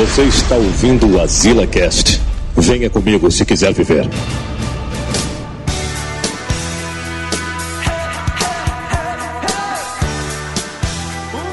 Você está ouvindo o Azila Cast. Venha comigo se quiser viver.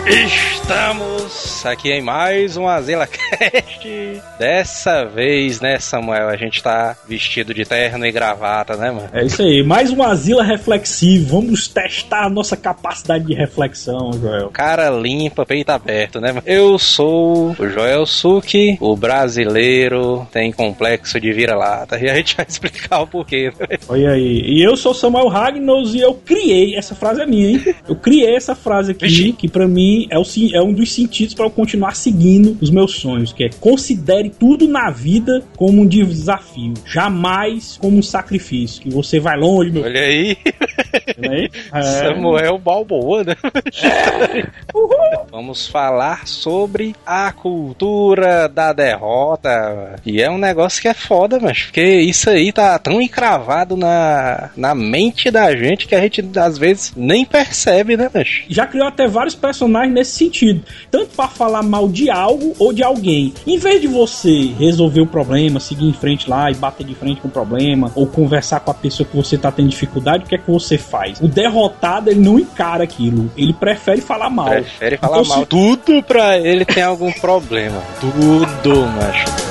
Estamos aqui em mais um Azila Cast. Dessa vez, né, Samuel, a gente tá vestido de terno e gravata, né, mano? É isso aí, mais um Azila reflexivo. Vamos testar a nossa capacidade de reflexão, Joel. Cara limpa, peito aberto, né? mano? Eu sou o Joel Suki, o brasileiro tem complexo de vira-lata. E a gente vai explicar o porquê. né? Olha aí. E eu sou Samuel Ragnos e eu criei, essa frase é minha, hein? Eu criei essa frase aqui, Vixe. que pra mim é, o, é um dos sentidos pra eu continuar seguindo os meus sonhos, que é considere tudo na vida como um desafio, jamais como um sacrifício, que você vai longe, meu Olha aí, né? É. Samuel Balboa, né? Vamos falar sobre a cultura da derrota. E é um negócio que é foda, mas porque isso aí tá tão encravado na, na mente da gente que a gente às vezes nem percebe, né, mas já criou até vários personagens nesse sentido. Tanto para falar mal de algo ou de alguém. Em vez de você resolver o problema, seguir em frente lá e bater de frente com o problema, ou conversar com a pessoa que você tá tendo dificuldade, o que é que você faz? O derrotado, ele não encara aquilo. Ele prefere falar mal. prefere falar Então, mal. se- Tudo pra ele tem algum problema. Tudo, macho.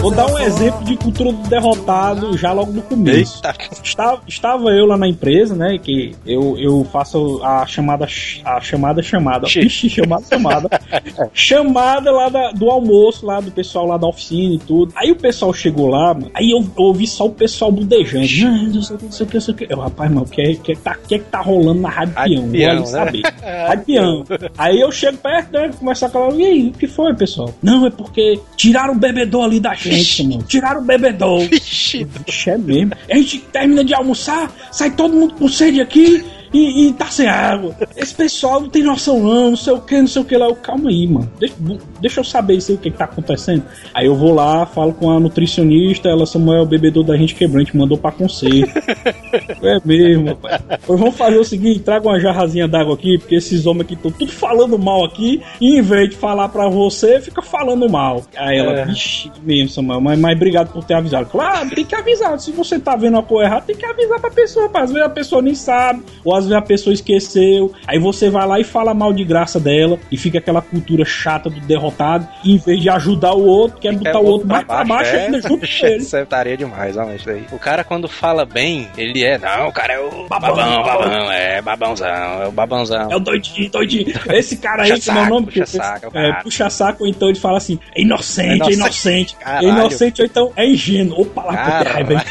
Vou dar um exemplo de cultura do derrotado já logo no começo. Estava, estava eu lá na empresa, né? Que eu, eu faço a chamada a chamada chamada. Xi. Ixi, chamada chamada. chamada lá da- do almoço, lá do pessoal lá da oficina e tudo. Aí o pessoal chegou lá, mano, aí eu, eu ouvi só o pessoal budejando. Não sei o que, não sei o que, não sei o que. Eu, rapaz, mano, o que, é- que, é que tá, o que é que tá rolando na Rádio Peão? Vou Peão, ali né? saber. Rádio Peão. Aí eu chego perto, né? Começar a falar, e aí, o que foi, pessoal? Não, é porque tiraram o bebedor ali da gente, mano. Tiraram o bebedor. Vixe, é mesmo. A gente termina de almoçar, sai todo mundo com sede aqui e, e tá sem água. Esse pessoal não tem noção não, não sei o que, não sei o que lá. Eu, calma aí, mano. Deixa, deixa eu saber isso aí, o que, que tá acontecendo. Aí eu vou lá, falo com a nutricionista, ela, Samuel, o bebedor da gente gente mandou pra conselho. é mesmo, rapaz. Pois vamos fazer o seguinte, traga uma jarrazinha d'água aqui, porque esses homens aqui estão tudo falando mal aqui, e em vez de falar pra você, fica falando mal. Aí ela, É. vixe, mesmo, Samuel, mas, mas obrigado por ter avisado. Claro, tem que avisar. Se você tá vendo uma coisa errada, tem que avisar pra pessoa. pá. Às vezes a pessoa nem sabe, ou às vezes a pessoa esqueceu. Aí você vai lá e fala mal de graça dela, e fica aquela cultura chata do derrotado, em vez de ajudar o outro, quer botar o outro mais pra baixo é, ainda junto com ele. Isso estaria demais, realmente. Daí. O cara, quando fala bem, ele é. Não, o cara é o Babão, babão, babão. é babãozão, é o babãozão. É o doidinho, doidinho. Esse cara aí, que é o nome puxa que- saco, é é, cara. puxa saco, ou então ele fala assim, é inocente, É é inocente. inocente. É inocente, ou então é ingênuo. Opa, lá que Caralho. raiva.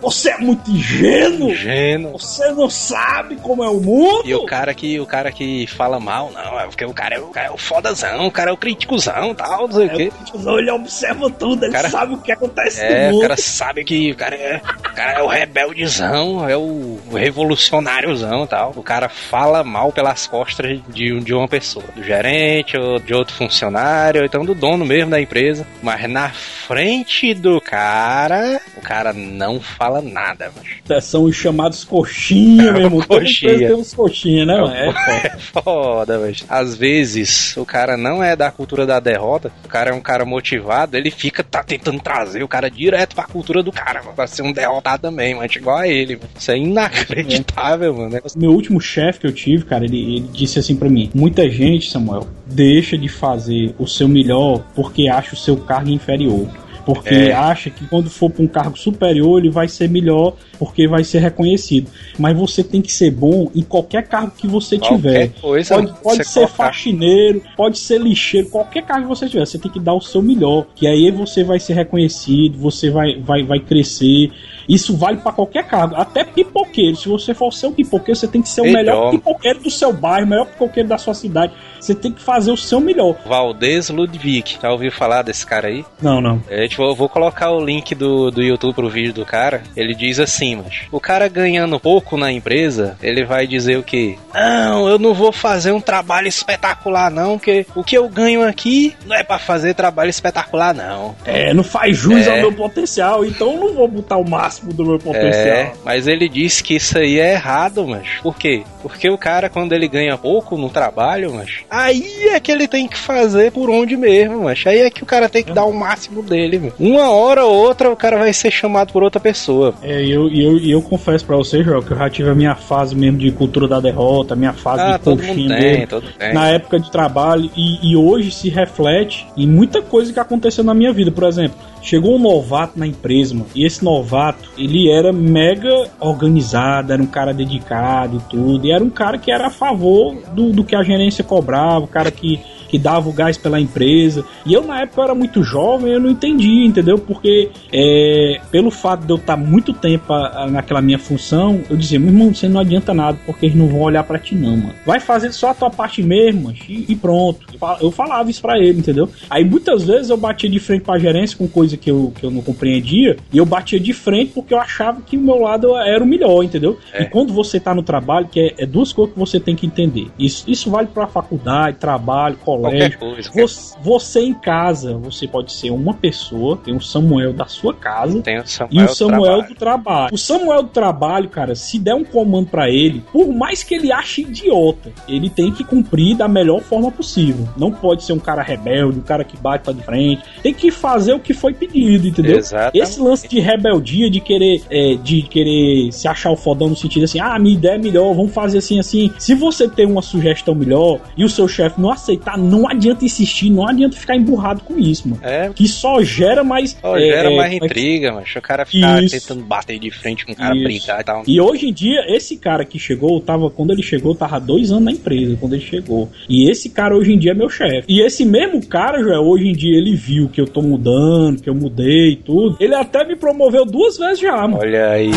Você é muito ingênuo. Ingênuo. Você não sabe como é o mundo. E o cara que o cara que fala mal, não, é porque o cara é o, cara é o fodazão, o cara é o críticozão tal, não sei o É, quê. o ele observa tudo, ele Cara- sabe o que acontece É, no o mundo. cara sabe que o cara é, o cara é o rebeldezão, é o revolucionáriozão e tal. O cara fala mal pelas costas de, de uma pessoa, do gerente ou de outro funcionário, ou então do dono mesmo da empresa. Mas na frente do cara, o cara não fala nada, mas São os chamados coxinha, meu irmão. Coxinha. uns coxinha, né, mano? É, foda. É foda, velho. Às vezes o cara não é da cultura da derrota, o cara é um cara motivado, ele fica tá tentando trazer o cara direto pra cultura do cara, mano, pra ser um derrotado também, mano, igual a ele. Mano. Isso é inacreditável, mano. Meu último chefe que eu tive, cara, ele, ele disse assim pra mim: muita gente, Samuel, deixa de fazer o seu melhor porque acha o seu cargo inferior. Porque É. acha que quando for pra um cargo superior ele vai ser melhor porque vai ser reconhecido. Mas você tem que ser bom em qualquer cargo que você Qualquer tiver. coisa Pode, pode ser colocar. faxineiro, pode ser lixeiro, qualquer cargo que você tiver, você tem que dar o seu melhor, que aí você vai ser reconhecido, você vai, vai, vai crescer. Isso vale pra qualquer cargo, até pipoqueiro. Se você for ser um pipoqueiro, você tem que ser o Melhor. melhor pipoqueiro do seu bairro, o melhor pipoqueiro da sua cidade. Você tem que fazer o seu melhor. Valdez Ludwig. Já ouviu falar desse cara aí? Não, não. É, tipo, eu vou colocar o link do, do YouTube pro vídeo do cara. Ele diz assim, mas o cara ganhando pouco na empresa, ele vai dizer o quê? Não, eu não vou fazer um trabalho espetacular, não, porque o que eu ganho aqui não é pra fazer trabalho espetacular, não. É, não faz jus É. ao meu potencial, então eu não vou botar o máximo do meu É, potencial. mas ele disse que isso aí é errado, mas por quê? Porque o cara, quando ele ganha pouco no trabalho, mas aí é que ele tem que fazer por onde mesmo, mas aí é que o cara tem que dar o máximo dele, meu. Uma hora ou outra o cara vai ser chamado por outra pessoa. É, e eu, e eu, e eu confesso pra vocês, João, que eu já tive a minha fase mesmo de cultura da derrota, a minha fase Ah, de todo mundo coxinha tem, dele. todo tem. na época de trabalho e, e hoje se reflete em muita coisa que aconteceu na minha vida. Por exemplo, chegou um novato na empresa, mano, e esse novato, ele era mega organizado, era um cara dedicado e tudo, e era um cara que era a favor do, do que a gerência cobrava, o cara que que dava o gás pela empresa. E eu, na época, eu era muito jovem, eu não entendi, entendeu? Porque, é, pelo fato de eu estar muito tempo a- a- naquela minha função, eu dizia, meu irmão, você não adianta nada, porque eles não vão olhar pra ti, não, mano. Vai fazer só a tua parte mesmo, mano, e, e pronto. Eu falava isso pra ele, entendeu? Aí, muitas vezes, eu batia de frente pra gerência com coisa que eu, que eu não compreendia, e eu batia de frente porque eu achava que o meu lado era o melhor, entendeu? É. E quando você tá no trabalho, que é, é duas coisas que você tem que entender. Isso, isso vale pra faculdade, trabalho, colégio. Qualquer coisa. Você, você em casa, você pode ser uma pessoa, tem o Samuel da sua casa Tem o Samuel, e o Samuel trabalho. do trabalho. O Samuel do trabalho, cara, se der um comando pra ele, por mais que ele ache idiota, ele tem que cumprir da melhor forma possível. Não pode ser um cara rebelde, um cara que bate pra de frente. Tem que fazer o que foi pedido, entendeu? Exatamente. Esse lance de rebeldia, de querer, é, de querer se achar o fodão no sentido assim, ah, minha ideia é melhor, vamos fazer assim, assim. Se você tem uma sugestão melhor e o seu chefe não aceitar, não adianta insistir, não adianta ficar emburrado com isso, mano. É, Que só gera mais. só é, gera é, mais é intriga, mas o cara ficar Isso. tentando bater de frente com o cara, Isso. brincar e tal. E hoje em dia, esse cara que chegou, tava, quando ele chegou, tava dois anos na empresa, quando ele chegou. E esse cara hoje em dia é meu chefe. E esse mesmo cara, Joel, hoje em dia ele viu que eu tô mudando, que eu mudei e tudo. Ele até me promoveu duas vezes já, mano. Olha aí.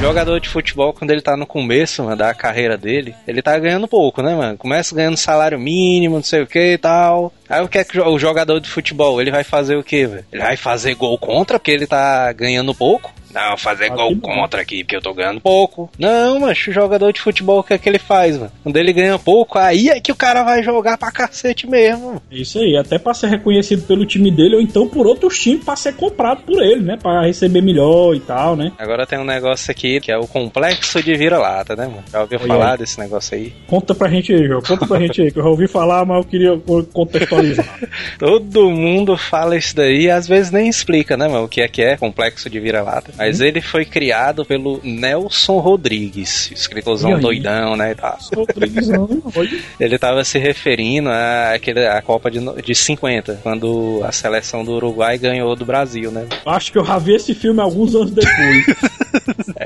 Jogador de futebol, quando ele tá no começo mano, da carreira dele, ele tá ganhando pouco, né, mano? Começa ganhando salário mínimo, não sei o que e tal. Aí o que é que o jogador de futebol, ele vai fazer o quê, velho? Ele vai fazer gol contra porque ele tá ganhando pouco? Não, fazer Ah, gol contra aqui porque eu tô ganhando pouco. Não, mas o jogador de futebol, o que é que ele faz, mano? Quando ele ganha pouco, aí é que o cara vai jogar pra cacete mesmo. Isso aí, até pra ser reconhecido pelo time dele ou então por outros times pra ser comprado por ele, né? Pra receber melhor e tal, né? Agora tem um negócio aqui que é o complexo de vira-lata, né, mano? Já ouviu falar aí. desse negócio aí? Conta pra gente aí, João. Conta pra gente aí, que eu já ouvi falar, mas eu queria contextualizar. Todo mundo fala isso daí e às vezes nem explica, né, mano, o que é que é complexo de vira-lata. Mas Uhum. ele foi criado pelo Nelson Rodrigues, escritorzão doidão, né, tal. Rodriguesão, olha. Ele tava se referindo à aquele, à Copa de, de 50, quando a seleção do Uruguai ganhou do Brasil, né? Acho que eu já vi esse filme alguns anos depois.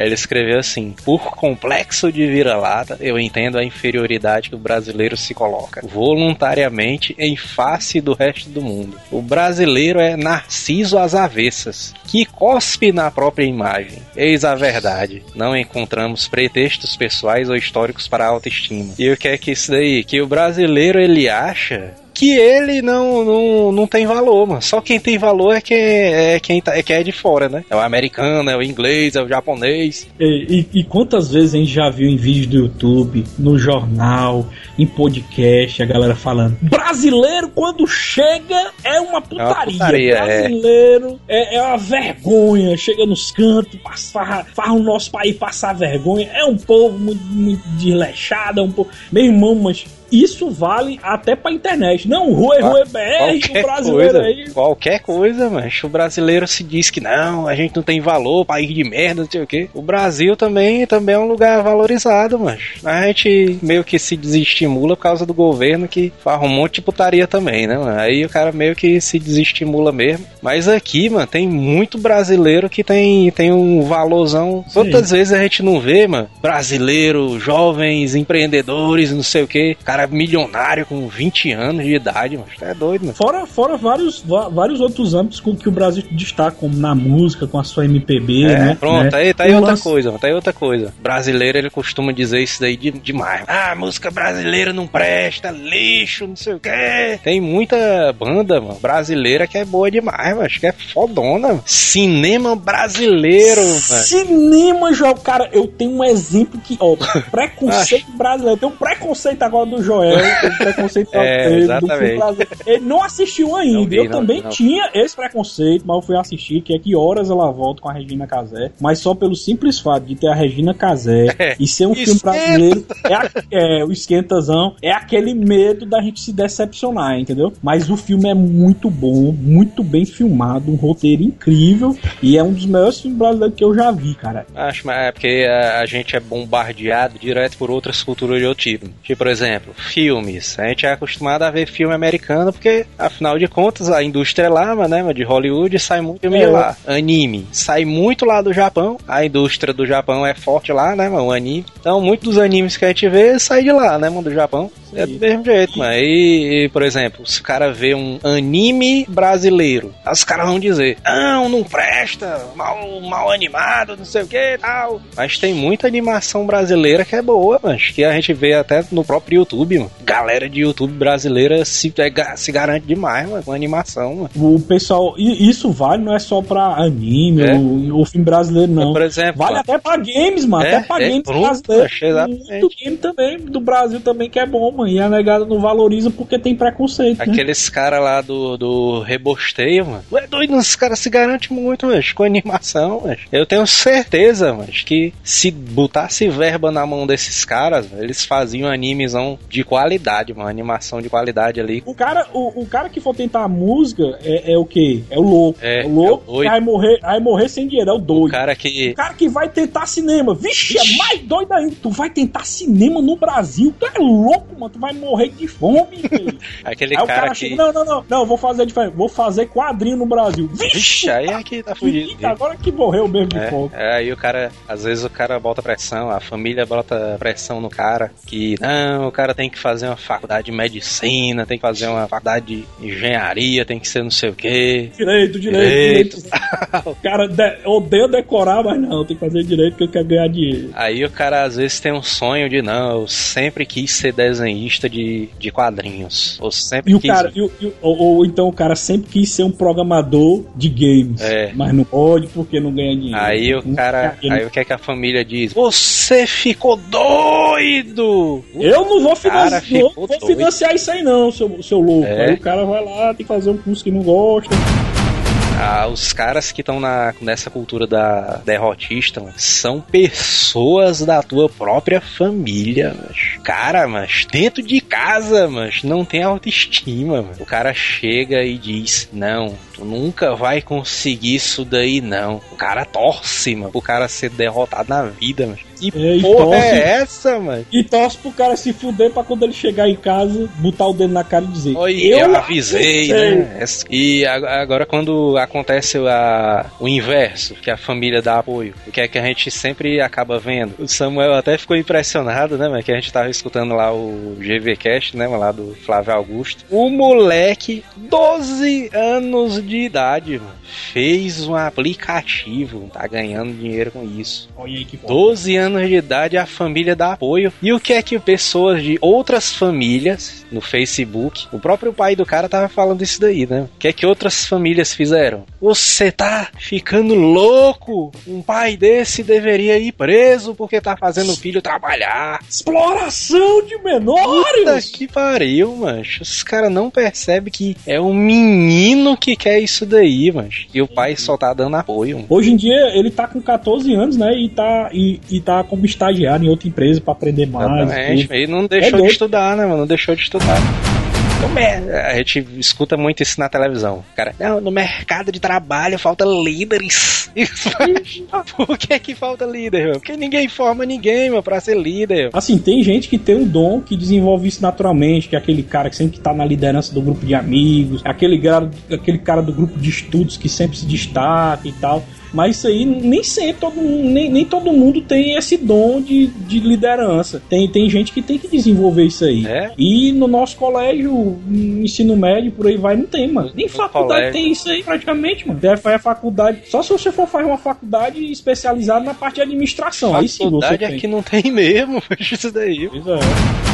Ele escreveu assim: Por complexo de vira-lata, eu entendo a inferioridade que o brasileiro se coloca voluntariamente em face do resto do mundo. O brasileiro é narciso às avessas, que cospe na própria imagem. Eis a verdade. Não encontramos pretextos pessoais ou históricos para a autoestima. E o que é que isso daí? Que o brasileiro ele acha que ele não, não, não tem valor, mano. Só quem tem valor é quem é, quem tá, é quem é de fora, né? É o americano, é o inglês, é o japonês. E, e- e quantas vezes a gente já viu em vídeo do YouTube, no jornal, em podcast, a galera falando: brasileiro quando chega é uma putaria. putaria, é. brasileiro é. É, uma vergonha. Chega nos cantos, faz o nosso país passar vergonha. É um povo muito, muito desleixado, é um povo. Meu irmão, mas isso vale até pra internet. Não, Rue Rue BR, o brasileiro coisa, aí. Qualquer coisa, mas o brasileiro se diz que não, a gente não tem valor, país de merda, não sei o quê. O Brasil também, também é um lugar valorizado, mas a gente meio que se desestimula por causa do governo que faz um monte de putaria também, né, mano? Aí o cara meio que se desestimula mesmo. Mas aqui, mano, tem muito brasileiro que tem, tem um valorzão. Quantas vezes a gente não vê, mano? Brasileiro, jovens, empreendedores, não sei o quê. Cara milionário com 20 anos de idade, mano. É doido, mano. Fora, fora vários, vários outros âmbitos com que o Brasil destaca, como na música, com a sua MPB, É, né? pronto, né? aí tá aí O outra lance- coisa, tá aí outra coisa. Brasileiro, ele costuma dizer isso daí de, demais. Ah, música brasileira não presta, lixo, não sei o quê. Tem muita banda, mano, brasileira que é boa demais, mano. Acho que é fodona. mano. Cinema brasileiro, mano. Cinema, Joel, cara, eu tenho um exemplo que, ó, preconceito brasileiro. Tem um preconceito agora do Joel, um preconceito É, dele, exatamente. filme. Ele não assistiu ainda. Não vi, eu não, também não. tinha esse preconceito, mas eu fui assistir, que é que horas ela volta com a Regina Casé. Mas só pelo simples fato de ter a Regina Casé É. e ser um filme Esquenta. brasileiro, é, a- é, o esquentazão, é aquele medo da gente se decepcionar, entendeu? Mas o filme é muito bom, muito bem filmado, um roteiro incrível e é um dos melhores filmes brasileiros que eu já vi, cara. Acho, mas é porque a, a gente é bombardeado direto por outras culturas de outro tipo. Tipo, por exemplo, filmes. A gente é acostumado a ver filme americano porque, afinal de contas, a indústria é lá, mas, né, de Hollywood sai muito filme É. lá. Anime. Sai muito lá do Japão. A indústria do Japão é forte lá, né, mano? O anime. Então, muitos dos animes que a gente vê sai de lá, né, mano? Do Japão. É do mesmo jeito, mano. E, e, por exemplo, se o cara vê um anime brasileiro, os caras vão dizer: Não, não presta, mal, mal animado, não sei o que tal. Mas tem muita animação brasileira que é boa, mas que a gente vê até no próprio YouTube, mano. Galera de YouTube brasileira se, é se garante demais, mano, com animação, mano. O pessoal, e isso vale não é só pra anime É. ou, ou filme brasileiro, não. Por exemplo, Vale até pra games, mano. É, até pra é, games brasileiros. Muito game também, do Brasil também, que é bom, mano. E a negada não valoriza porque tem preconceito, né? Aqueles caras lá do, do Rebosteio, mano. Tu é doido, esses caras se garantem muito, mas com animação, mas Eu tenho certeza, mas que se botasse verba na mão desses caras, eles faziam animezão de qualidade, uma animação de qualidade ali. O cara, o, o cara que for tentar a música é, é o quê? É o louco. É, o louco é o doido. que vai morrer, vai morrer sem dinheiro, é o O doido. cara que. O cara que vai tentar cinema, vixe, é mais doido ainda. Tu vai tentar cinema no Brasil, tu é louco, mano. Tu vai morrer de fome, filho. Aquele Aí cara, cara que. chega, não, não, não, não, vou fazer diferente, vou fazer quadrinho no Brasil. Vixe, Vixe, aí é que tá fudido. Agora que morreu mesmo de fome. É, é, aí o cara, às vezes o cara bota pressão, a família bota pressão no cara, que não, o cara tem que fazer uma faculdade de medicina, tem que fazer uma faculdade de engenharia, tem que ser não sei o quê. Direito, direito, direito. O cara de, odeia decorar, mas não, tem que fazer direito porque eu quero ganhar dinheiro. Aí o cara às vezes tem um sonho de não, eu sempre quis ser desenhista de, de quadrinhos. Ou sempre E o quis. cara, e o- e o- ou, ou então o cara sempre quis ser um programador de games, É. mas não pode porque não ganha dinheiro. Aí o Não cara, aí o que é que a família diz? Você ficou doido! Eu não vou, vou doido. financiar isso aí não, seu, seu louco. É. Aí o cara vai lá, tem que fazer um curso que não gosta. Ah, os caras que estão nessa cultura da derrotista mano, são pessoas da tua própria família, mas cara, mas dentro de casa, mas não tem autoestima, mano. O cara chega e diz: "Não, tu nunca vai conseguir isso daí não". O cara torce, mano, pro cara ser derrotado na vida, mano. Que É, e porra torce. é essa, mano? E torce pro cara se fuder pra quando ele chegar em casa, botar o dedo na cara e dizer: Oi, eu, avisei, né? E ag- agora quando acontece a- o inverso, que a família dá apoio, o que é que a gente sempre acaba vendo? O Samuel até ficou impressionado, né, mas que a gente tava escutando lá o GVcast, né, lá do Flávio Augusto. O moleque, 12 anos de idade, mano, fez um aplicativo, tá ganhando dinheiro com isso. Olha aí que foda. 12 anos de idade, a família dá apoio. E o que é que pessoas de outras famílias no Facebook, o próprio pai do cara tava falando isso daí, né? O que é que outras famílias fizeram? Você tá ficando louco? Um pai desse deveria ir preso porque tá fazendo o filho trabalhar. Exploração de Puta menores! que pariu, mancho. Os caras não percebem que é um menino que quer isso daí, mancho. E o pai só tá dando apoio. mano. Hoje em dia ele tá com 14 anos, né? E tá, e, e tá ficar como estagiário em outra empresa pra aprender mais. Exatamente. E não deixou doido. de estudar, né, mano? Não deixou de estudar. No mer- A gente escuta muito isso na televisão. Cara, não, no mercado de trabalho falta líderes. Isso, Por que que falta líder, meu? Porque ninguém forma ninguém, meu, pra ser líder. Assim, tem gente que tem um dom que desenvolve isso naturalmente, que é aquele cara que sempre tá na liderança do grupo de amigos, aquele cara, aquele cara do grupo de estudos que sempre se destaca e tal. Mas isso aí nem sempre todo mundo, nem, nem todo mundo tem esse dom de, de liderança. Tem, tem gente que tem que desenvolver isso aí. É? E no nosso colégio, no ensino médio, por aí vai, não tem, mano. Nem No faculdade colégio. tem isso aí praticamente, mano. Deve fazer a faculdade. Só se você for fazer uma faculdade especializada na parte de administração. Aí sim você Faculdade aqui não tem mesmo, isso daí. Pois é.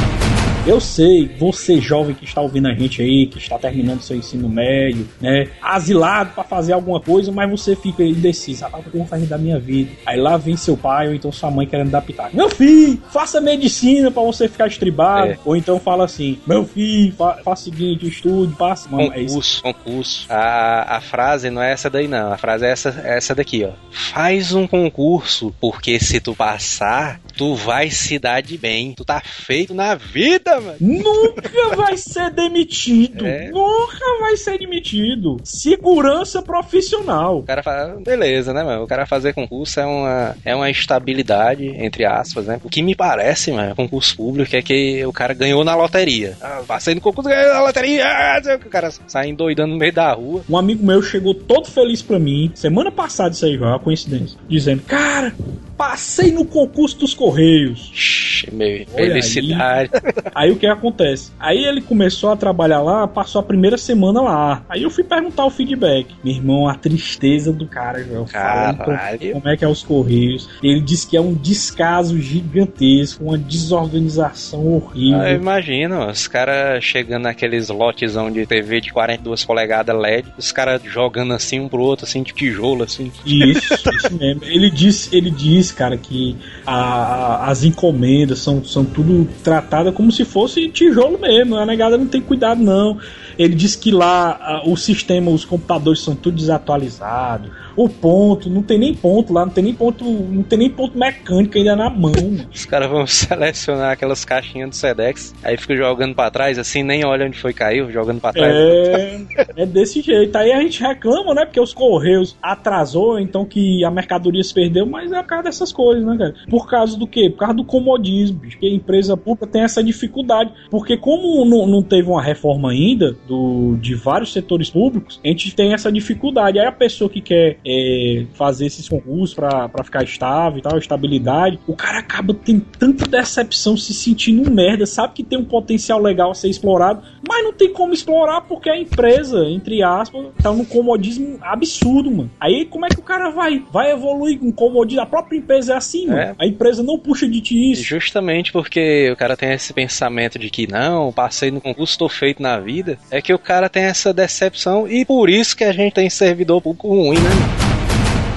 Eu sei, você jovem que está ouvindo a gente aí, que está terminando seu ensino médio, né? Asilado pra fazer alguma coisa, mas você fica indeciso. Ah, o que eu vou fazer da minha vida? Aí lá vem seu pai ou então sua mãe querendo dar pitaco. Meu filho, faça medicina pra você ficar estribado. É. Ou então fala assim: Meu filho, fa faça o seguinte, estude, passe. Mano, é. Concurso, concurso. A, a frase não é essa daí, não. A frase é essa, é essa daqui, ó. Faz um concurso, porque se tu passar, tu vai se dar de bem. Tu tá feito na vida, mano. Nunca vai ser demitido. É. Nunca vai ser demitido. Segurança profissional. O cara fala, beleza, né, mano? O cara fazer concurso é uma, é uma estabilidade, entre aspas, né? O que me parece, mano, concurso público é que o cara ganhou na loteria. Ah, passei no concurso, ganhei na loteria. ah, o cara sai endoidando no meio da rua. Um amigo meu chegou todo feliz pra mim, semana passada isso aí, uma coincidência, dizendo: Cara, passei no concurso dos Correios. Shhh, meu, Olha felicidade. Aí o que acontece? Aí ele começou a trabalhar lá, passou a primeira semana lá. Aí eu fui perguntar o feedback. Meu irmão, a tristeza do cara, Joel. falando Caralho. como- é que é os Correios. Ele disse que é um descaso gigantesco, uma desorganização horrível. Ah, eu imagino, os caras chegando naqueles lotezão de TV de 42 polegadas LED, os caras jogando assim um pro outro, assim, de tijolo, assim. Isso, isso mesmo. Ele disse, ele disse, cara, que a- as encomendas são, são tudo tratadas como se fosse tijolo mesmo. A negada não tem cuidado, não. Ele disse que lá a- o sistema, os computadores são tudo desatualizados. O ponto, não tem nem ponto lá, não tem nem ponto, não tem nem ponto mecânico ainda na mão. Os caras vão selecionar aquelas caixinhas do Sedex, aí fica jogando pra trás, assim, nem olha onde foi caiu, jogando pra trás. É, é desse jeito. Aí a gente reclama, né? Porque os Correios atrasou, então que a mercadoria se perdeu, mas é por causa dessas coisas, né, cara? Por causa do quê? Por causa do comodismo. Porque a empresa pública tem essa dificuldade. Porque como não, não teve uma reforma ainda do, de vários setores públicos, a gente tem essa dificuldade. Aí a pessoa que quer é, fazer esses concursos pra, pra ficar estável e tal, estabilidade, o cara acaba tendo tanta decepção, se sentindo um merda, sabe que tem um potencial legal a ser explorado, mas não tem como explorar porque a empresa, entre aspas, tá num comodismo absurdo, mano. Aí como é que o cara vai? Vai evoluir com comodismo? A própria empresa é assim, mano. É. A empresa não puxa de ti isso. Justamente porque o cara tem esse pensamento de que não, passei no concurso, tô feito na vida, é que o cara tem essa decepção e por isso que a gente tem servidor público ruim, né? mano?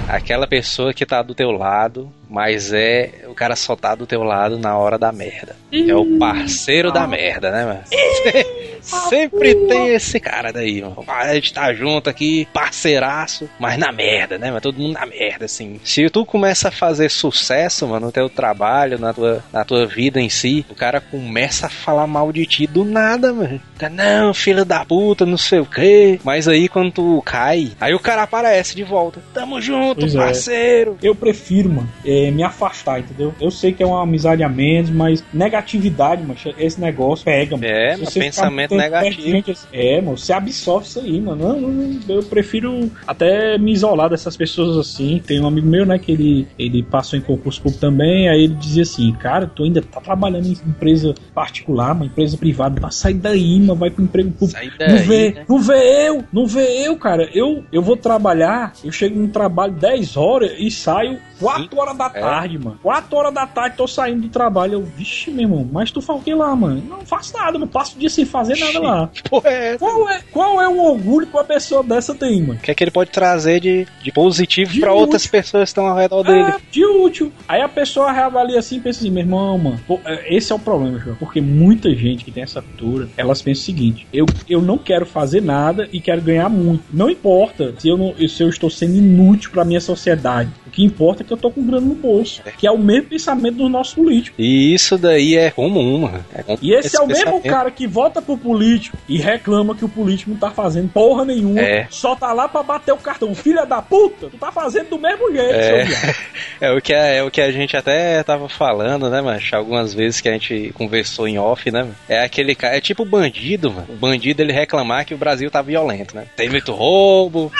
Aquela pessoa que tá do teu lado, mas é. O cara só tá do teu lado na hora da merda. É o parceiro da merda, né, mano? Sempre tem esse cara daí, mano. A gente tá junto aqui, parceiraço, mas na merda, né, mano? Todo mundo na merda, assim. Se tu começa a fazer sucesso, mano, no teu trabalho, na tua, na tua vida em si, o cara começa a falar mal de ti do nada, mano. Fica, Não, filho da puta, não sei o quê. Mas aí quando tu cai, aí o cara aparece de volta. Tamo junto, Pois é. parceiro. Eu prefiro, mano, é, me afastar, entendeu? Eu sei que é uma amizade a menos, mas negatividade, mano, esse negócio pega, mano. É, pensamento negativo. assim, é, mano, você absorve isso aí, mano. Não, não, não, eu prefiro até me isolar dessas pessoas assim. Tem um amigo meu, né, que ele, ele passou em concurso público também, aí ele dizia assim, cara, tu ainda tá trabalhando em empresa particular, uma empresa privada, vai sair daí, mano, vai pro emprego público. Sai Não daí, vê, né? não vê eu, não vê eu, cara. Eu, eu vou trabalhar, eu chego no trabalho 10 horas e saio 4 horas da É. tarde, mano. 4 horas da tarde tô saindo do trabalho. Eu, vixe, meu irmão, mas tu faz o que lá, mano? Não faço nada, mano. Passo o dia sem fazer nada lá. Porra é? Qual é, qual é o orgulho que uma pessoa dessa tem, mano? O que é que ele pode trazer de, de positivo útil. outras pessoas que estão ao redor dele? É, de útil. Aí a pessoa reavalia assim e pensa assim, meu irmão, mano, pô, é, esse é o problema, João. Porque muita gente que tem essa cultura, elas pensam o seguinte: eu, eu não quero fazer nada e quero ganhar muito. Não importa se eu, não, se eu estou sendo inútil pra minha sociedade. O que importa é que eu tô com grana no bolso. Que é o mesmo pensamento do nosso político. E isso daí é comum, mano. É comum E esse, é o mesmo cara que vota pro político e reclama que o político não tá fazendo porra nenhuma. É. Só tá lá pra bater o cartão. Filha da puta, tu tá fazendo do mesmo jeito, É. seu viado. É o, que a, é o que a gente até tava falando, né, mancho? Algumas vezes que a gente conversou em off, né? mano? É aquele cara, é tipo bandido, mano. O bandido ele reclamar que o Brasil tá violento, né? Tem muito roubo.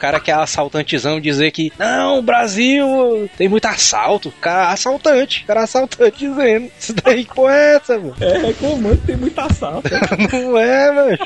Cara que é assaltantezão dizer que não, o Brasil tem muito assalto. Cara assaltante, cara assaltante dizendo. Isso daí que porra é essa, mano? É, reclamando que tem muita assalto. Não é, mano.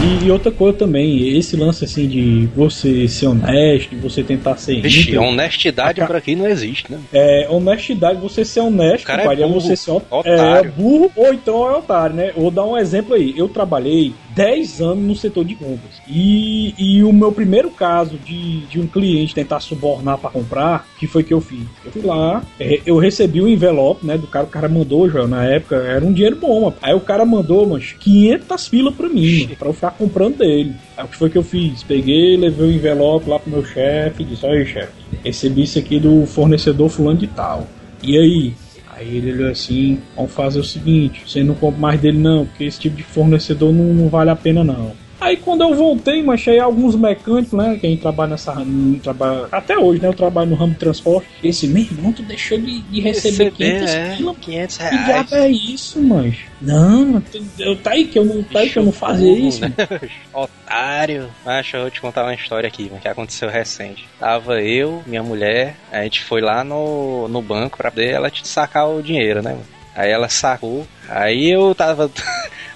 E, e outra coisa também, esse lance assim de você ser honesto, de você tentar ser Vixe, íntegro, honestidade A ca- por aqui não existe, né? É, honestidade, você ser honesto, O cara é é, burro, você ser ot- otário. É, burro ou então é otário, né? Vou dar um exemplo aí. Eu trabalhei 10 anos no setor de compras. E, e o meu primeiro caso de, de um cliente tentar subornar para comprar, que foi que eu fiz? Eu fui lá, é, eu recebi um envelope, né, do cara, o cara mandou, já na época, era um dinheiro bom, mano. Aí o cara mandou, mas 500 pilas pra mim, pra eu ficar comprando dele. Aí o que foi que eu fiz? Peguei, levei o envelope lá pro meu chefe e disse, olha aí, chefe, recebi isso aqui do fornecedor fulano de tal. E aí? Aí ele olhou assim, vamos fazer o seguinte, você não compra mais dele não, porque esse tipo de fornecedor não, não vale a pena não. Aí quando eu voltei, mas aí alguns mecânicos, né, que a gente trabalha nessa trabalha, até hoje, né, eu trabalho no ramo de transporte. Esse meu irmão, tu deixou de, de receber 500 é, pila 500 que reais. diabo é isso, mas Não, eu, tá aí que eu não, tá aí que eu não fazia isso. né? Otário. Acho eu vou te contar uma história aqui, mano, que aconteceu recente. Tava eu, minha mulher, a gente foi lá no, no banco pra poder ela te sacar o dinheiro, né, mano? Aí ela sacou, aí eu tava.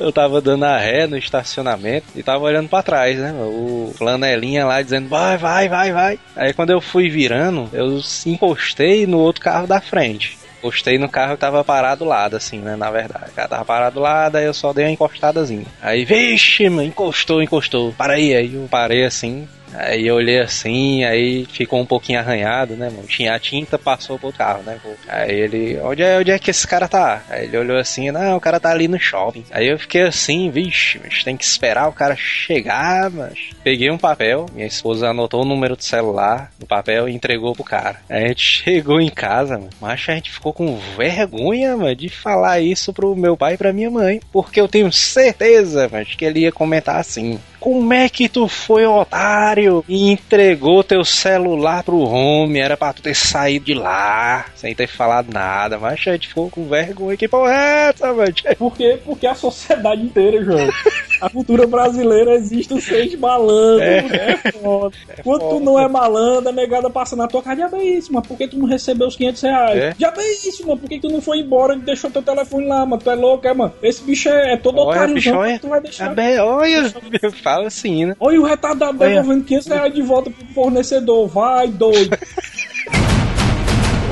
Eu tava dando a ré no estacionamento e tava olhando pra trás, né? O flanelinha lá dizendo, vai, vai, vai, vai. Aí quando eu fui virando, eu encostei no outro carro da frente. Encostei no carro que tava parado do lado, assim, né? Na verdade. O cara tava parado do lado, aí eu só dei uma encostadazinha. Aí, vixe, mano, encostou, encostou. Para aí, aí eu parei assim. Aí eu olhei assim, aí ficou um pouquinho arranhado, né, mano? Tinha a tinta, passou pro carro, né? pô? Aí ele, onde é, onde é que esse cara tá? Aí ele olhou assim, não, o cara tá ali no shopping. Aí eu fiquei assim, vixe, mas tem que esperar o cara chegar, mas. Peguei um papel, minha esposa anotou o número do celular no papel e entregou pro cara. Aí a gente chegou em casa, mano. Mas a gente ficou com vergonha, mano, de falar isso pro meu pai e pra minha mãe. Porque eu tenho certeza, mas que ele ia comentar assim. Como é que tu foi otário e entregou teu celular pro home? Era pra tu ter saído de lá sem ter falado nada. Mas a gente ficou com vergonha. Que porra é essa, mano? Por quê? Porque a sociedade inteira, João. A cultura brasileira existe o ser de malandro. É, foda. Quando tu não é malandro, a negada passa na tua cara. Já é isso, mas por que tu não recebeu os 500 reais? É? Já é isso, mano. Por que tu não foi embora e deixou teu telefone lá, mano? Tu é louco, é, mano? Esse bicho é, é todo Olha, otário, bicho, olha. tu vai deixar. Ah, bem, olha, fala assim, né? Olha o retardado devolvendo 500 reais de volta pro fornecedor. Vai, doido.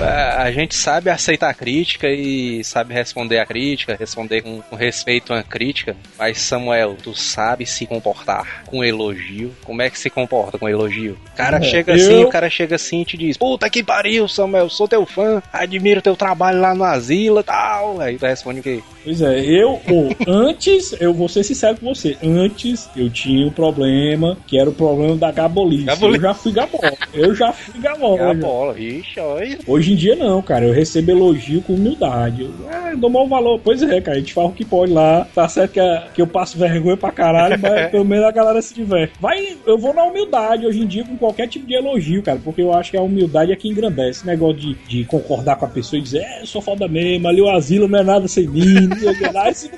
A a gente sabe aceitar a crítica e sabe responder a crítica, responder com, com respeito à crítica. Mas, Samuel, tu sabe se comportar com elogio? Como é que se comporta com elogio? O cara É, chega eu- assim, o cara chega assim e te diz: Puta que pariu, Samuel, sou teu fã, admiro teu trabalho lá no Asila e tal. Aí tu responde o quê? Pois é, eu, antes, eu vou ser sincero com você, antes eu tinha um problema, que era o problema da gabolice. Gabolice. Eu já fui gabola, eu já fui gabola. É a já. bola, vixe, olha. Hoje em dia não, cara, eu recebo elogio com humildade. Eu, ah, dou mau valor. Pois é, cara, a gente faz o que pode lá. Tá certo que, a- que eu passo vergonha pra caralho, mas pelo menos a galera se diverte. Vai, eu vou na humildade hoje em dia com qualquer tipo de elogio, cara, porque eu acho que a humildade é que engrandece. Esse negócio de, de concordar com a pessoa e dizer, é, eu sou foda mesmo, ali o asilo não é nada sem mim, não sei o que lá, isso.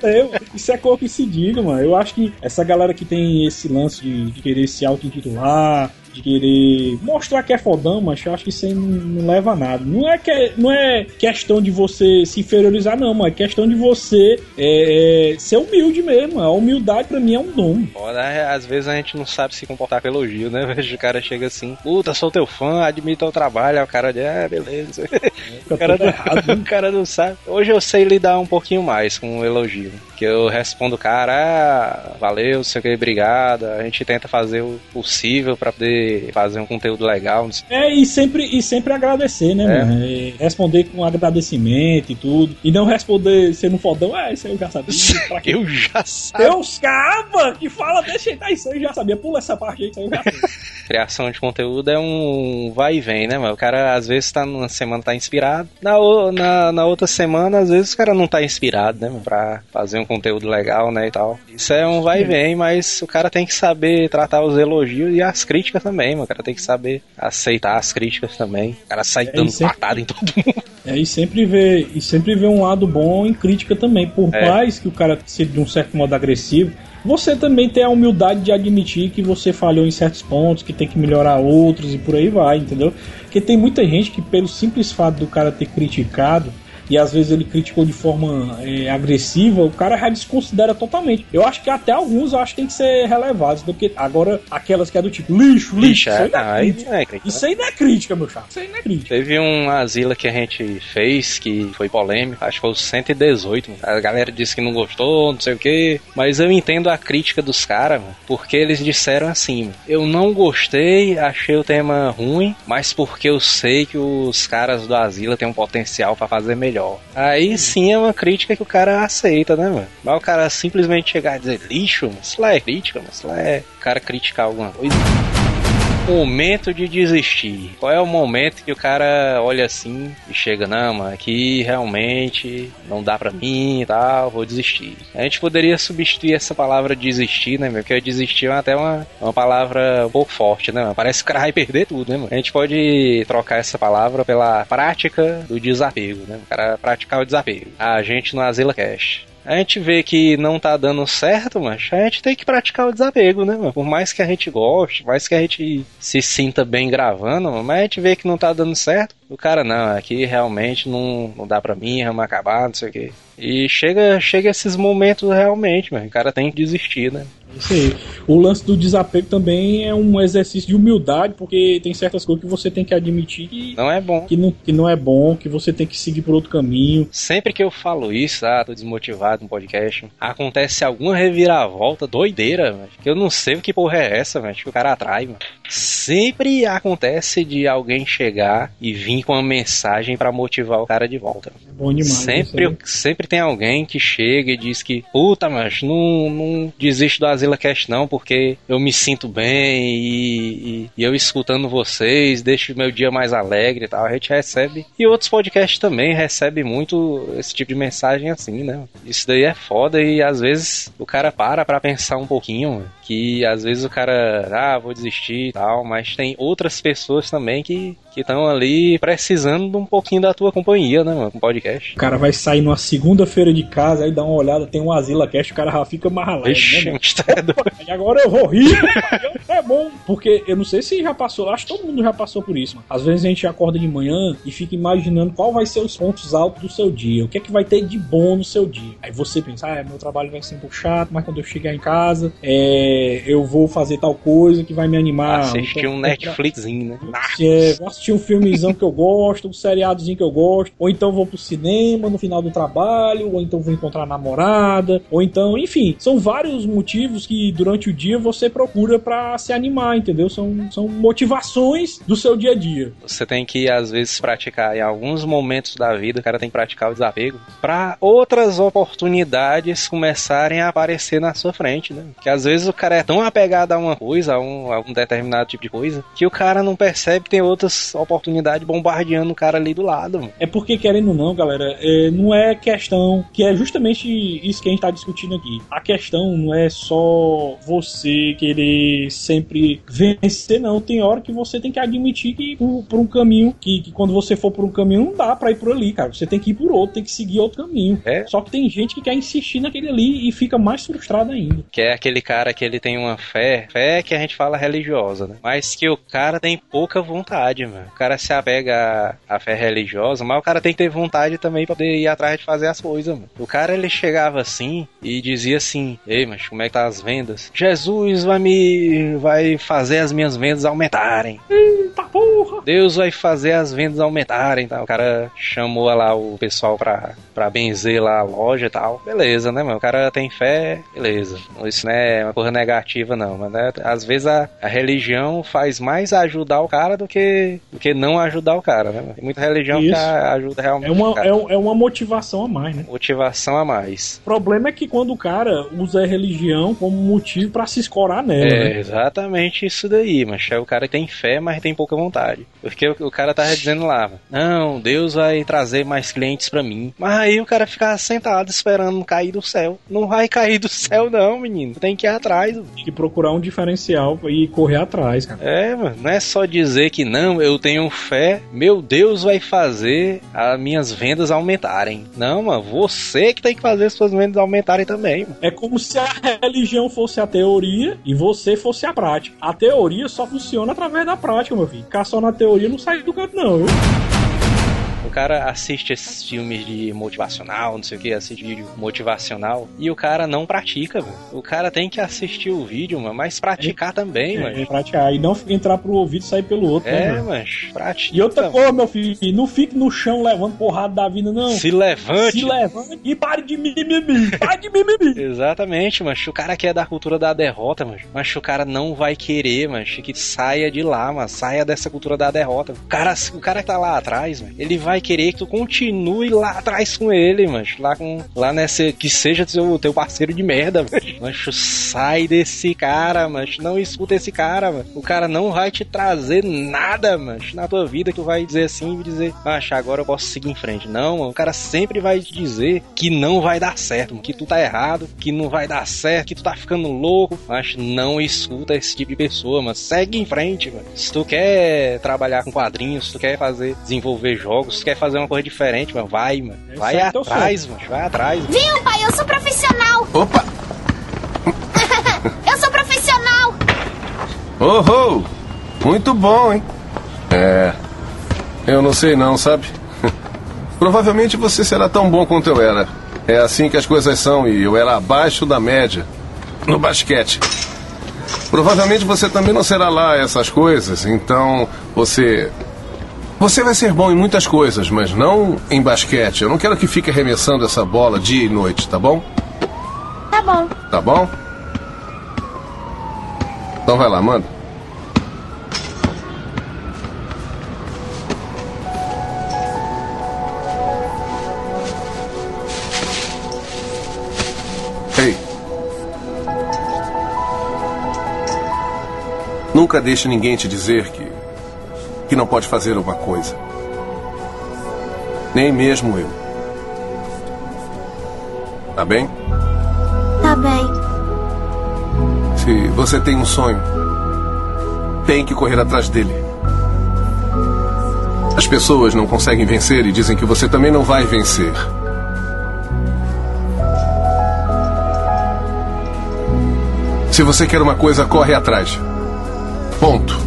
Isso é coisa que se diga, mano. Eu acho que essa galera que tem esse lance de, de querer se auto-intitular, de querer mostrar que é fodão, mas eu acho que isso aí não, não leva a nada. Não é, que, não é questão de você se inferiorizar, não, mas é questão de você é, é, ser humilde mesmo. A humildade pra mim é um dom. Foda, é, às vezes a gente não sabe se comportar com elogio, né? O cara chega assim, puta, sou teu fã, admiro teu trabalho, aí o cara diz, é, beleza. Fica O cara, não, o cara não sabe. Hoje eu sei lidar um pouquinho mais com o elogio. Que eu respondo o cara, ah, valeu, sei o que, obrigado. A gente tenta fazer o possível pra poder fazer um conteúdo legal. É, e sempre, e sempre agradecer, né, É. mano? Responder com agradecimento e tudo. E não responder sendo fodão, é, isso aí eu já sabia. Pra quê? Eu já sabia. Deus cava que fala, deixa eu isso aí eu já sabia. Pula essa parte aí, isso aí eu já sabia. criação de conteúdo é um vai e vem, né, mano? O cara às vezes tá numa semana tá inspirado, na, na, na outra semana, às vezes o cara não tá inspirado, né, mano, pra fazer um conteúdo legal, né, e tal. Isso é um vai e vem, mas o cara tem que saber tratar os elogios e as críticas também, mano. O cara tem que saber aceitar as críticas também. O cara sai É, dando é- patada em todo mundo. É, e sempre vê, e sempre vê um lado bom em crítica também. Por É. mais que o cara seja de um certo modo agressivo, você também tem a humildade de admitir que você falhou em certos pontos, que tem que melhorar outros e por aí vai, entendeu? Porque tem muita gente que, pelo simples fato do cara ter criticado, e às vezes ele criticou de forma é, agressiva, o cara já desconsidera totalmente. Eu acho que até alguns eu acho que tem que ser relevados, porque agora aquelas que é do tipo lixo, lixo, Bicho, isso aí não ah, é aí crítica. não é crítica? Isso aí não é crítica, meu chato. Isso aí não é crítica. Teve um asila que a gente fez que foi polêmico, acho que foi o 118. mano. A galera disse que não gostou, não sei o que. Mas eu entendo a crítica dos caras, porque eles disseram assim: eu não gostei, achei o tema ruim, mas porque eu sei que os caras do asila têm um potencial pra fazer melhor. Aí sim é uma crítica que o cara aceita, né, mano? Mas o cara simplesmente chegar e dizer lixo, isso lá é crítica, isso lá é o cara criticar alguma coisa. Momento de desistir. Qual é o momento que o cara olha assim e chega, não, mano, aqui realmente não dá pra mim e tal, vou desistir. A gente poderia substituir essa palavra desistir, né, meu? Porque desistir é até uma, uma palavra um pouco forte, né, mano? Parece que o cara vai perder tudo, né, mano? A gente pode trocar essa palavra pela prática do desapego, né? O cara praticar o desapego. A gente no Azila Cash. A gente vê que não tá dando certo, mas a gente tem que praticar o desapego, né, mano? Por mais que a gente goste, mais que a gente se sinta bem gravando, mas a gente vê que não tá dando certo. O cara, não, aqui realmente não, não dá pra mim, vamos acabar, não sei o quê. E chega, chega esses momentos realmente, mano. O cara tem que desistir, né? Isso aí. O lance do desapego também é um exercício de humildade, porque tem certas coisas que você tem que admitir que, Não é bom. que, não, que não é bom, que você tem que seguir por outro caminho. Sempre que eu falo isso, ah, tô desmotivado no podcast, acontece alguma reviravolta doideira, mano. Que eu não sei o que porra é essa, mano. Que o cara atrai, mano. Sempre acontece de alguém chegar e vir com uma mensagem pra motivar o cara de volta. Bom demais. Sempre, sempre tem alguém que chega e diz que, puta, mas não, não desisto do Azila Cast não, porque eu me sinto bem e, e- e eu escutando vocês, deixo meu dia mais alegre e tal. A gente recebe. E outros podcasts também recebem muito esse tipo de mensagem assim, né? Isso daí é foda e às vezes o cara para pra pensar um pouquinho, que às vezes o cara, ah, vou desistir e tal, mas tem outras pessoas também que estão ali precisando de um pouquinho da tua companhia, né, mano, podcast. O cara vai sair numa segunda-feira de casa, aí dá uma olhada, tem um Asila Cast, o cara já fica Vixe, né, tá doido. E agora eu vou rir, é bom. Porque eu não sei se já passou, acho que todo mundo já passou por isso, mano. Às vezes a gente acorda de manhã e fica imaginando qual vai ser os pontos altos do seu dia, o que é que vai ter de bom no seu dia. Aí você pensa, ah, meu trabalho vai ser um pouco chato, mas quando eu chegar em casa, é, eu vou fazer tal coisa que vai me animar. Assistir Então, um Netflixinho, né? é, vou assistir um filmezão que eu gosto, um seriadozinho que eu gosto, ou então vou pro cinema no final do trabalho, ou então vou encontrar a namorada, ou então, enfim, são vários motivos que durante o dia você procura pra se animar, entendeu? São, são motivações do seu dia a dia. Você tem que, às vezes, praticar em alguns momentos da vida, o cara tem que praticar o desapego, pra outras oportunidades começarem a aparecer na sua frente, né? Que às vezes o cara é tão apegado a uma coisa, a um, a um determinado tipo de coisa, que o cara não percebe que tem outras oportunidades bombardeando o cara ali do lado, mano. É porque, querendo ou não, galera, é, não é questão que é justamente isso que a gente tá discutindo aqui. A questão não é só você querer sempre vencer, não. Tem hora que você tem que admitir que por, por um caminho, que, que quando você for por um caminho, não dá pra ir por ali, cara. Você tem que ir por outro, tem que seguir outro caminho. É. Só que tem gente que quer insistir naquele ali e fica mais frustrado ainda. Que é aquele cara que ele tem uma fé, fé que a gente fala religiosa, né? Mas que o cara tem pouca vontade, mano. O cara se apega à, à fé religiosa, mas o cara tem que ter vontade também pra poder ir atrás de fazer as coisas, mano. O cara ele chegava assim e dizia assim: Ei, mas como é que tá as vendas? Jesus vai me. vai fazer as minhas vendas aumentarem. Eita porra! Deus vai fazer as vendas aumentarem, tá? O cara chamou lá o pessoal pra, pra benzer lá a loja e tal. Beleza, né, mano? O cara tem fé, beleza. Isso não é uma coisa negativa, não. Mas né, às vezes a, a religião faz mais ajudar o cara do que do que não ajudar o cara, né? Tem muita religião que Isso. a- ajuda realmente. É uma, é, é uma motivação a mais, né? Motivação a mais. O problema é que quando o cara usa a religião como motivo pra se escorar nela, É né? exatamente isso daí, mas é o cara tem fé, mas tem pouca vontade. Porque o, o cara tá dizendo lá, não, Deus vai trazer mais clientes pra mim. Mas aí o cara fica sentado esperando cair do céu. Não vai cair do céu não, menino. Tem que ir atrás. mano. Tem que procurar um diferencial e correr atrás, cara. É, mano, não é só dizer que não, eu tenho fé, meu Deus vai fazer as minhas vendas aumentarem. Não, mano, você que tem que fazer as suas vendas aumentarem também, mano. É como se a religião fosse a teoria e você fosse a prática. A teoria só funciona através da prática, meu filho. Ficar só na teoria não sai do canto, não, viu? O cara assiste esses filmes de motivacional, não sei o que, assiste vídeo motivacional, e o cara não pratica, velho. O cara tem que assistir o vídeo, mano, mas praticar também, É, mano. praticar. E não entrar pro ouvido e sair pelo outro, né, É, mano? mas pratica. E outra coisa, meu filho, não fique no chão levando porrada da vida, não. Se levante. Se levante e pare de mimimi. Pare de mimimi. Exatamente, mas o cara quer da cultura da derrota, mas, mas o cara não vai querer, mas que saia de lá, mas saia dessa cultura da derrota. O cara, o cara que tá lá atrás, mano, ele vai querer que tu continue lá atrás com ele, mas lá com lá nessa que seja teu, teu parceiro de merda, mas sai desse cara, mas não escuta esse cara, mano. O cara não vai te trazer nada, mas na tua vida que tu vai dizer assim e dizer, macho, agora eu posso seguir em frente. Não, mano, o cara sempre vai te dizer que não vai dar certo, mano, que tu tá errado, que não vai dar certo, que tu tá ficando louco, mas não escuta esse tipo de pessoa, mano. Segue em frente, mano. Se tu quer trabalhar com quadrinhos, se tu quer fazer, desenvolver jogos, se quer fazer uma coisa diferente, mano, vai, mano. É Vai atrás, mano. Vai atrás. mano. Viu, pai? Eu sou profissional. Opa! Eu sou profissional. Oh, oh! Muito bom, hein? É. Eu não sei não, sabe? Provavelmente você será tão bom quanto eu era. É assim que as coisas são e eu era abaixo da média no basquete. Provavelmente você também não será lá essas coisas, então você. Você vai ser bom em muitas coisas, mas não em basquete. Eu não quero que fique arremessando essa bola dia e noite, tá bom? Tá bom. Tá bom? Então vai lá, manda. Ei. Nunca deixe ninguém te dizer que que não pode fazer uma coisa. Nem mesmo eu. Tá bem? Tá bem. Se você tem um sonho, tem que correr atrás dele. As pessoas não conseguem vencer e dizem que você também não vai vencer. Se você quer uma coisa, corre atrás. Ponto.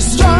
Strong